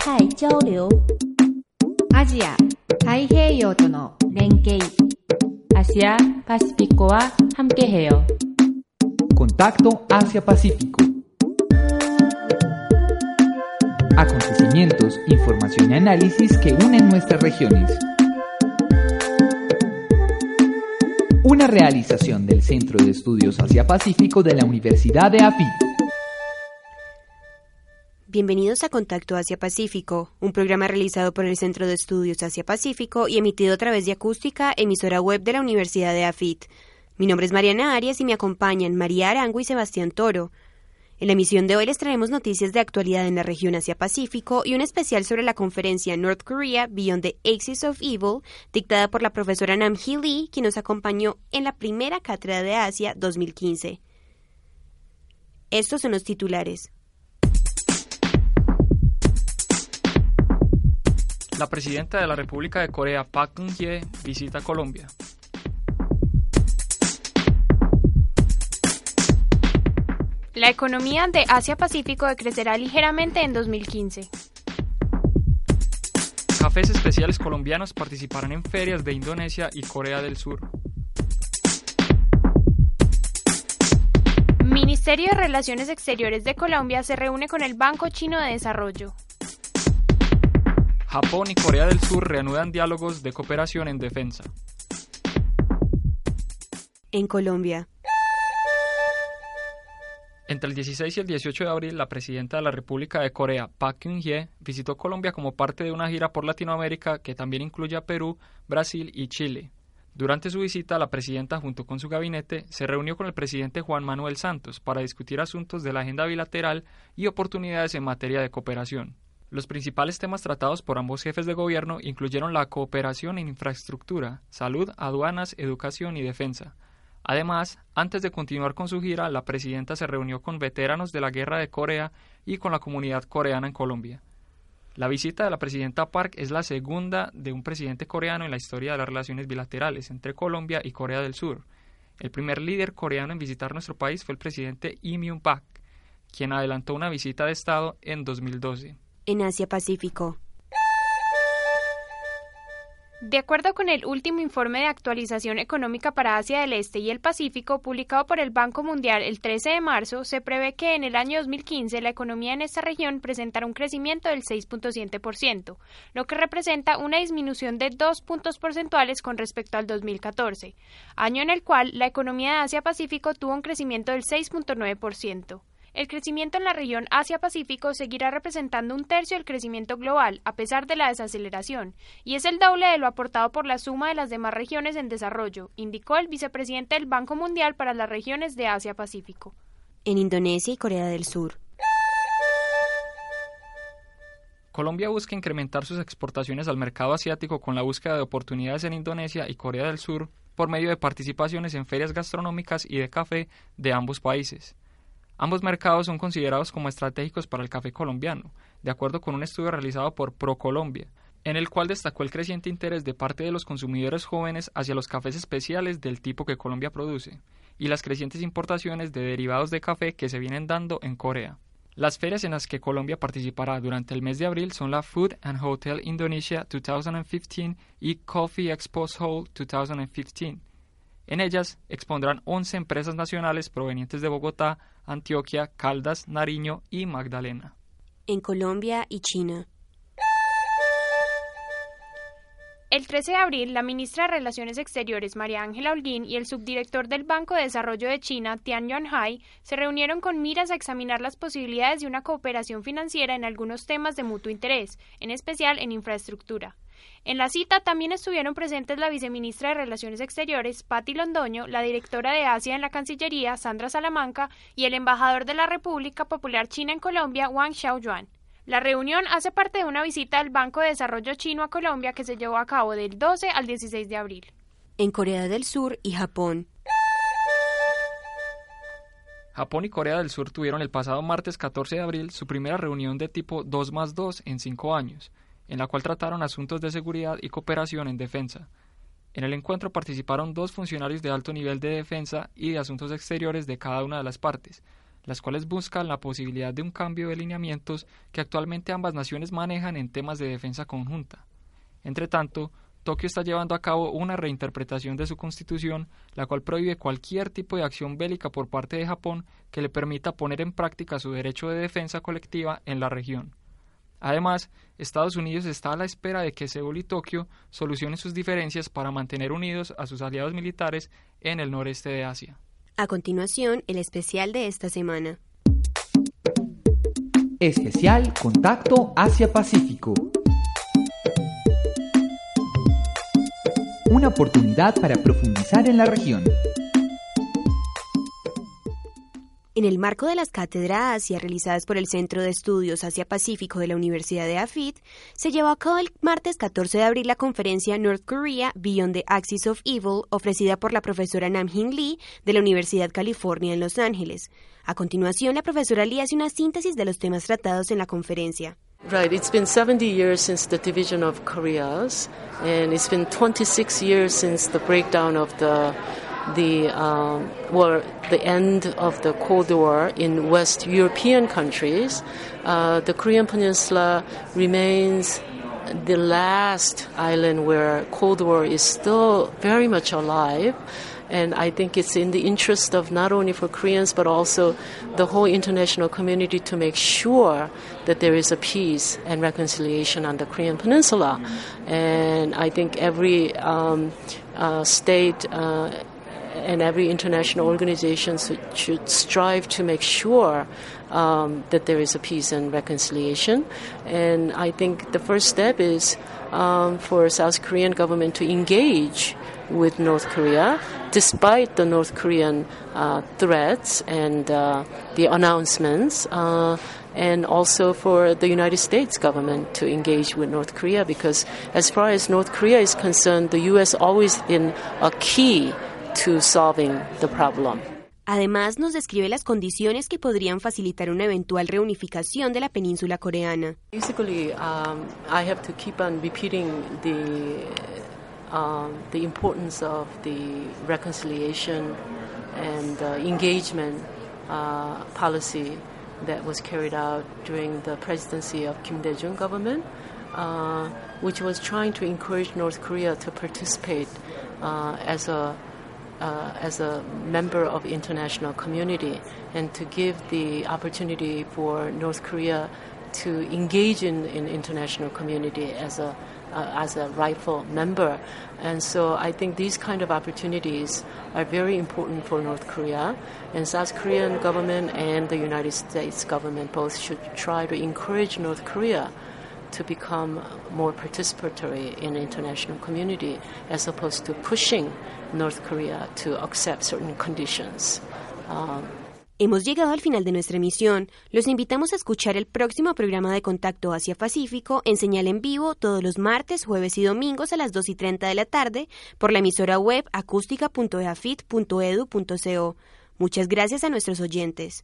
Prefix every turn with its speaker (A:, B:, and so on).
A: 泰交流アジア太平洋との連携アシアパシフィコは함께해요
B: コンタクト Asia-Pacífico. Acontecimientos, información y análisis que unen nuestras regiones. Una realización del Centro de Estudios Asia-Pacífico de la Universidad de AFIT.
C: Bienvenidos a Contacto Asia-Pacífico, un programa realizado por el Centro de Estudios Asia-Pacífico y emitido a través de Acústica, emisora web de la Universidad de AFIT. Mi nombre es Mariana Arias y me acompañan María Arango y Sebastián Toro. En la emisión de hoy les traemos noticias de actualidad en la región Asia-Pacífico y un especial sobre la conferencia North Korea Beyond the Axis of Evil, dictada por la profesora Nam Hee Lee, quien nos acompañó en la primera cátedra de Asia 2015. Estos son los titulares.
D: La presidenta de la República de Corea, Park Geun-hye, visita Colombia.
E: La economía de Asia-Pacífico decrecerá ligeramente en 2015.
D: Cafés especiales colombianos participarán en ferias de Indonesia y Corea del Sur.
E: Ministerio de Relaciones Exteriores de Colombia se reúne con el Banco Chino de Desarrollo.
D: Japón y Corea del Sur reanudan diálogos de cooperación en defensa.
C: En Colombia,
D: Entre el 16 y el 18 de abril, la presidenta de la República de Corea, Park Geun-hye, visitó Colombia como parte de una gira por Latinoamérica que también incluye a Perú, Brasil y Chile. Durante su visita, la presidenta, junto con su gabinete, se reunió con el presidente Juan Manuel Santos para discutir asuntos de la agenda bilateral y oportunidades en materia de cooperación. Los principales temas tratados por ambos jefes de gobierno incluyeron la cooperación en infraestructura, salud, aduanas, educación y defensa. Además, antes de continuar con su gira, la presidenta se reunió con veteranos de la Guerra de Corea y con la comunidad coreana en Colombia. La visita de la presidenta Park es la segunda de un presidente coreano en la historia de las relaciones bilaterales entre Colombia y Corea del Sur. El primer líder coreano en visitar nuestro país fue el presidente Lee Myung-bak, quien adelantó una visita de Estado en 2012.
C: En Asia-Pacífico.
E: De acuerdo con el último informe de actualización económica para Asia del Este y el Pacífico, publicado por el Banco Mundial el 13 de marzo, se prevé que en el año 2015 la economía en esta región presentará un crecimiento del 6.7%, lo que representa una disminución de dos puntos porcentuales con respecto al 2014, año en el cual la economía de Asia-Pacífico tuvo un crecimiento del 6.9%. El crecimiento en la región Asia-Pacífico seguirá representando un tercio del crecimiento global, a pesar de la desaceleración, y es el doble de lo aportado por la suma de las demás regiones en desarrollo, indicó el vicepresidente del Banco Mundial para las regiones de Asia-Pacífico.
C: En Indonesia y Corea del Sur.
D: Colombia busca incrementar sus exportaciones al mercado asiático con la búsqueda de oportunidades en Indonesia y Corea del Sur por medio de participaciones en ferias gastronómicas y de café de ambos países. Ambos mercados son considerados como estratégicos para el café colombiano, de acuerdo con un estudio realizado por ProColombia, en el cual destacó el creciente interés de parte de los consumidores jóvenes hacia los cafés especiales del tipo que Colombia produce, y las crecientes importaciones de derivados de café que se vienen dando en Corea. Las ferias en las que Colombia participará durante el mes de abril son la Food and Hotel Indonesia 2015 y Coffee Expo Seoul 2015. En ellas expondrán 11 empresas nacionales provenientes de Bogotá, Antioquia, Caldas, Nariño y Magdalena.
C: En Colombia y China.
E: El 13 de abril, la ministra de Relaciones Exteriores, María Ángela Holguín, y el subdirector del Banco de Desarrollo de China, Tian Yuanhai, se reunieron con miras a examinar las posibilidades de una cooperación financiera en algunos temas de mutuo interés, en especial en infraestructura. En la cita también estuvieron presentes la viceministra de Relaciones Exteriores, Patti Londoño, la directora de Asia en la Cancillería, Sandra Salamanca, y el embajador de la República Popular China en Colombia, Wang Xiaoyuan. La reunión hace parte de una visita del Banco de Desarrollo Chino a Colombia que se llevó a cabo del 12 al 16 de abril.
C: En Corea del Sur y Japón.
D: Japón y Corea del Sur tuvieron el pasado martes 14 de abril su primera reunión de tipo 2 más 2 en cinco años, en la cual trataron asuntos de seguridad y cooperación en defensa. En el encuentro participaron dos funcionarios de alto nivel de defensa y de asuntos exteriores de cada una de las partes, las cuales buscan la posibilidad de un cambio de lineamientos que actualmente ambas naciones manejan en temas de defensa conjunta. Entre tanto, Tokio está llevando a cabo una reinterpretación de su constitución, la cual prohíbe cualquier tipo de acción bélica por parte de Japón que le permita poner en práctica su derecho de defensa colectiva en la región. Además, Estados Unidos está a la espera de que Seúl y Tokio solucionen sus diferencias para mantener unidos a sus aliados militares en el noreste de Asia.
C: A continuación, el especial de esta semana.
B: Especial Contacto Asia-Pacífico. Una oportunidad para profundizar en la región.
C: En el marco de las cátedras Asia realizadas por el Centro de Estudios Asia-Pacífico de la Universidad de AFIT, se llevó a cabo el martes 14 de abril la conferencia North Korea Beyond the Axis of Evil, ofrecida por la profesora Nam Hin Lee de la Universidad California en Los Ángeles. A continuación, la profesora Lee hace una síntesis de los temas tratados en la conferencia.
F: Right, it's been 70 years since the division of Koreas, and it's been 26 years since the breakdown of the the um, well, the end of the Cold War in West European countries, uh, the Korean Peninsula remains the last island where Cold War is still very much alive. And I think it's in the interest of not only for Koreans but also the whole international community to make sure that there is a peace and reconciliation on the Korean Peninsula. And I think every um, uh, state uh, and every international organization should strive to make sure um, that there is a peace and reconciliation. And I think the first step is um, for South Korean government to engage with North Korea, despite the North Korean uh, threats and uh, the announcements. Uh, and also for the United States government to engage with North Korea because as far as North Korea is concerned, the U.S. always been a key to solving the problem.
C: Además, nos describe las condiciones que podrían facilitar una eventual reunificación de la península coreana.
F: Basically, um, I have to keep on repeating the um, the importance of the reconciliation and uh, engagement uh, policy that was carried out during the presidency of Kim Dae-jung government, uh, which was trying to encourage North Korea to participate uh, as a uh, as a member of international community and to give the opportunity for North Korea to engage in, in international community as a uh, as a rightful member. And so I think these kind of opportunities are very important for North Korea. And South Korean government and the United States government both should try to encourage North Korea to become more participatory in the international community as opposed to pushing North Korea to accept certain conditions.
C: Um, Hemos llegado al final de nuestra emisión. Los invitamos a escuchar el próximo programa de Contacto Asia Pacífico en señal en vivo todos los martes, jueves y domingos a las 2 y 30 de la tarde por la emisora web acústica.eafit.edu.co. Muchas gracias a nuestros oyentes.